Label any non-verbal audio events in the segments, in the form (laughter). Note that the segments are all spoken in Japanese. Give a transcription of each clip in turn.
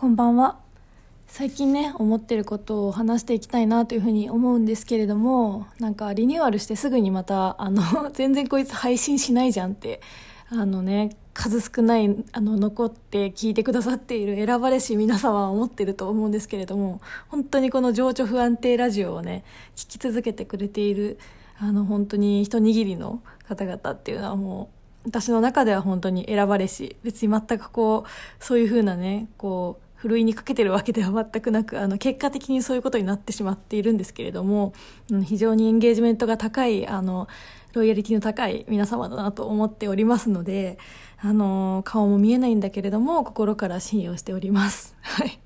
こんばんは。最近ね思ってることを話していきたいなというふうに思うんですけれどもなんかリニューアルしてすぐにまたあの (laughs) 全然こいつ配信しないじゃんってあのね数少ないあの残って聞いてくださっている選ばれし皆様は思ってると思うんですけれども本当にこの情緒不安定ラジオをね聞き続けてくれているあの本当に一握りの方々っていうのはもう私の中では本当に選ばれし別に全くこうそういうふうなねこうふるいにかけてるわけでは全くなくあの結果的にそういうことになってしまっているんですけれども、うん、非常にエンゲージメントが高いあのロイヤリティの高い皆様だなと思っておりますのであの顔も見えないんだけれども心から信用しております。(laughs) はい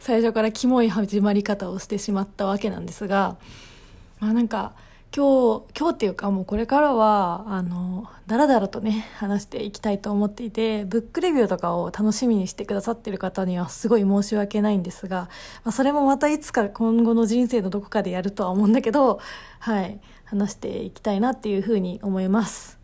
最初からキモい始まり方をしてしまったわけなんですが、まあなんか、今日、今日っていうかもうこれからは、あの、だらだらとね、話していきたいと思っていて、ブックレビューとかを楽しみにしてくださってる方にはすごい申し訳ないんですが、まあ、それもまたいつか今後の人生のどこかでやるとは思うんだけど、はい、話していきたいなっていうふうに思います。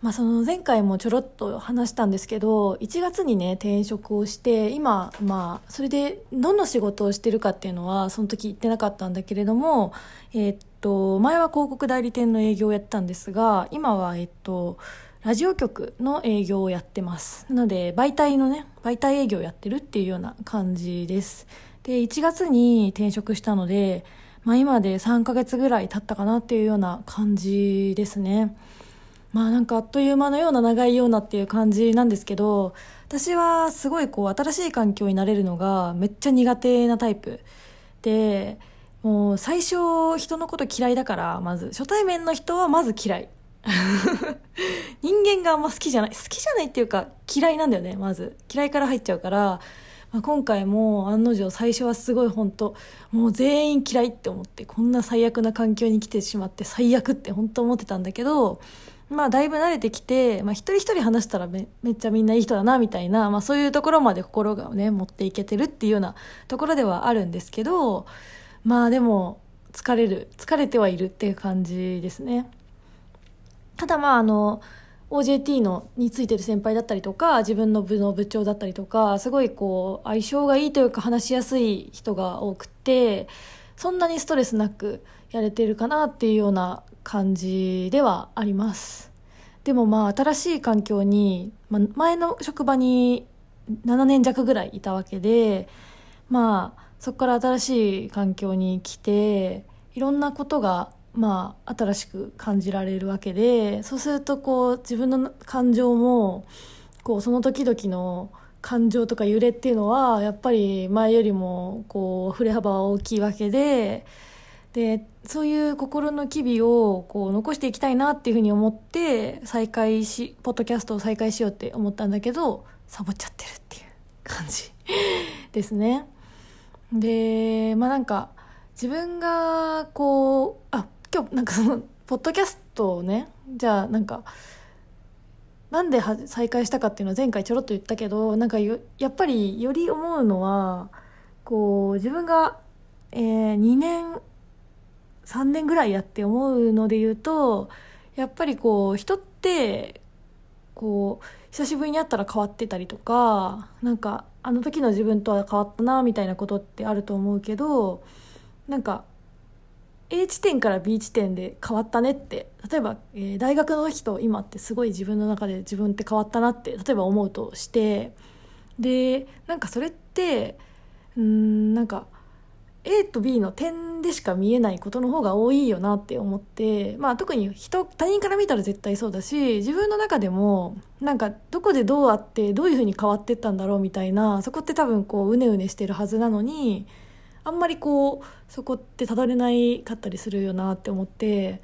まあ、その前回もちょろっと話したんですけど1月にね転職をして今まあそれでどんな仕事をしてるかっていうのはその時言ってなかったんだけれども、え、っと前は広告代理店の営業をやってたんですが今はえっとラジオ局の営業をやってます。なので媒体のね媒体営業をやってるっていうような感じです。で1月に転職したので、まあ、今で3ヶ月ぐらい経ったかなっていうような感じですね。まあなんかあっという間のような長いようなっていう感じなんですけど私はすごいこう新しい環境になれるのがめっちゃ苦手なタイプ。でもう最初人のこと嫌いだからまず初対面の人はまず嫌い。(laughs) 人間があんま好きじゃない好きじゃないっていうか嫌いなんだよねまず。嫌いから入っちゃうからまあ、今回も案の定最初はすごい本当もう全員嫌いって思ってこんな最悪な環境に来てしまって最悪って本当思ってたんだけどまあだいぶ慣れてきて、まあ、一人一人話したらめめっちゃみんないい人だなみたいな、まあ、そういうところまで心がね持っていけてるっていうようなところではあるんですけどまあでも疲れる疲れてはいるっていう感じですね。ただまああの OJT のについてる先輩だったりとか自分の部の部長だったりとかすごいこう相性がいいというか話しやすい人が多くてそんなにストレスなくやれてるかなっていうような感じではあります。でもまあ新しい環境に、ま、前の職場に7年弱ぐらいいたわけでまあそこから新しい環境に来ていろんなことがまあ新しく感じられるわけでそうするとこう自分の感情もこうその時々の感情とか揺れっていうのはやっぱり前よりもこう振れ幅は大きいわけででそういう心の機微をこう残していきたいなっていうふうに思って再開しポッドキャストを再開しようって思ったんだけどサボっちゃってるっていう感じ (laughs) ですね。でまあなんか自分がこうあ今日なんかそのポッドキャストをねじゃあなんかなんで再開したかっていうのは前回ちょろっと言ったけどなんかやっぱりより思うのはこう自分が、えー、2年3年ぐらいやって思うので言うとやっぱりこう人ってこう久しぶりに会ったら変わってたりとかなんかあの時の自分とは変わったなみたいなことってあると思うけどなんか A 地点から B 地点で変わったねって例えば、えー、大学の時と今ってすごい自分の中で自分って変わったなって例えば思うとしてでなんかそれってうんなんか A と B の点でしか見えないことの方が多いよなって思って、まあ、特に人他人から見たら絶対そうだし自分の中でもなんかどこでどうあってどういうふうに変わってったんだろうみたいなそこって多分こううねうねしてるはずなのにあんまりこうそこってたどれないかったりするよなって思って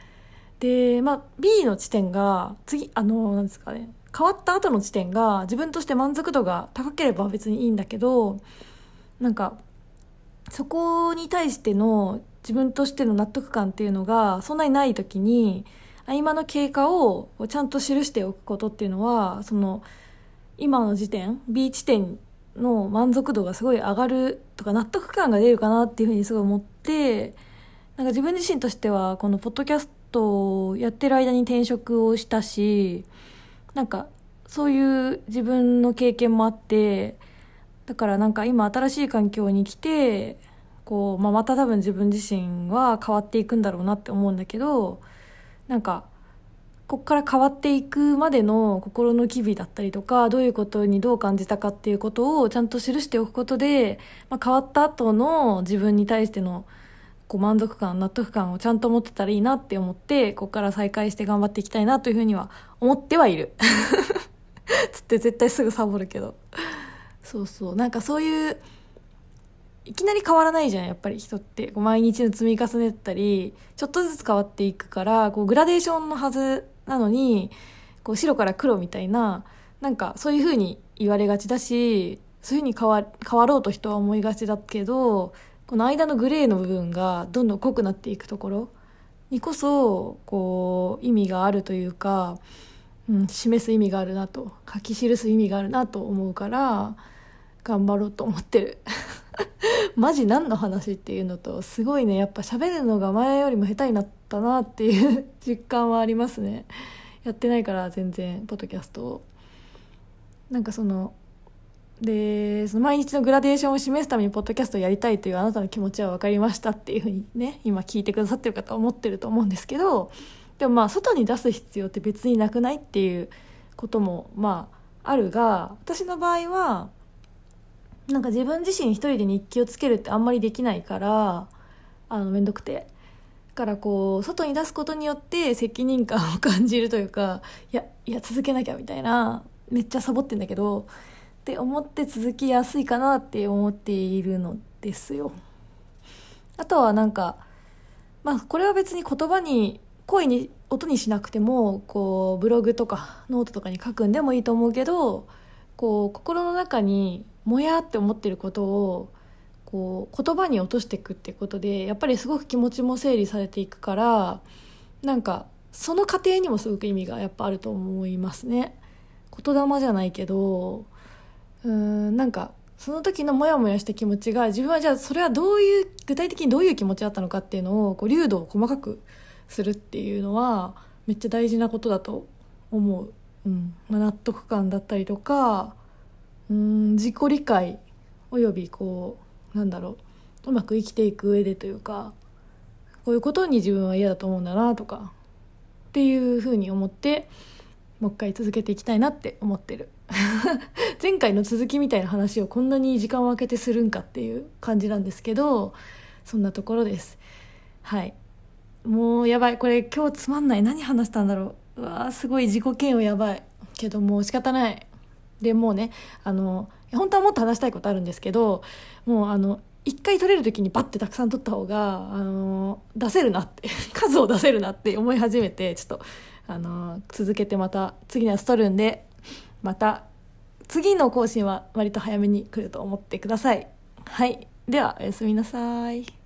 で、まあ、B の地点が次あのなんですかね変わった後の地点が自分として満足度が高ければ別にいいんだけどなんかそこに対しての自分としての納得感っていうのがそんなにない時に合間の経過をちゃんと記しておくことっていうのはその今の時点 B 地点の満足度がすごい上がるとか納得感が出るかなっていうふうにすごい思ってなんか自分自身としてはこのポッドキャストをやってる間に転職をしたしなんかそういう自分の経験もあってだからなんか今新しい環境に来てこう、まあ、また多分自分自身は変わっていくんだろうなって思うんだけどなんかここから変わっていくまでの心の機微だったりとかどういうことにどう感じたかっていうことをちゃんと記しておくことで、まあ、変わった後の自分に対してのこう満足感納得感をちゃんと持ってたらいいなって思ってここから再開して頑張っていきたいなというふうには思ってはいる。(laughs) つって絶対すぐサボるけど。そうそう。なんかそういういきなり変わらないじゃんやっぱり人って。こう毎日の積み重ねたりちょっとずつ変わっていくからこうグラデーションのはずなのにこう白から黒みたいななんかそういうふうに言われがちだしそういうふうに変わ変わろうと人は思いがちだけどこの間のグレーの部分がどんどん濃くなっていくところにこそこう意味があるというか、うん、示す意味があるなと書き記す意味があるなと思うから頑張ろうと思ってる。(laughs) マジ何の話っていうのとすごいねやっぱ喋るのが前よりも下手になったなっていう実感はありますねやってないから全然ポッドキャストをなんかそのでその毎日のグラデーションを示すためにポッドキャストをやりたいというあなたの気持ちは分かりましたっていうふうにね今聞いてくださってる方は思ってると思うんですけどでもまあ外に出す必要って別になくないっていうこともまああるが私の場合はなんか自分自身一人で日記をつけるってあんまりできないからあの面倒くて。だからこう外に出すことによって責任感を感じるというかいやいや続けなきゃみたいなめっちゃサボってんだけどって思って続きやすいかなって思っているのですよ。あとはなんかまあこれは別に言葉に声に音にしなくてもこうブログとかノートとかに書くんでもいいと思うけどこう心の中にもやって思ってることをこう言葉に落としていくってことでやっぱりすごく気持ちも整理されていくからなんかその過程にもすごく意味がやっぱあると思いますね。言霊じゃないけどうんなんかその時のモヤモヤした気持ちが自分はじゃあそれはどういう具体的にどういう気持ちだったのかっていうのをこう流度を細かくするっていうのはめっちゃ大事なことだと思う、うんまあ、納得感だったりとかうん自己理解およびこうなんだろううまく生きていく上でというかこういうことに自分は嫌だと思うんだなとかっていうふうに思ってもう一回続けていきたいなって思ってる。(laughs) 前回の続きみたいな話をこんなに時間を空けてするんかっていう感じなんですけどそんなところです。はい。もうやばい。これ今日つまんない。何話したんだろう。うわーすごい。自己嫌悪やばい。けどもう仕方ない。でもうねあの本当はもっと話したいことあるんですけどもうあの一回取れる時にバッてたくさん取った方があの出せるなって (laughs) 数を出せるなって思い始めてちょっとあの続けてまた次のやつ取るんでまた次の更新は割と早めに来ると思ってください。はい。では、おやすみなさい。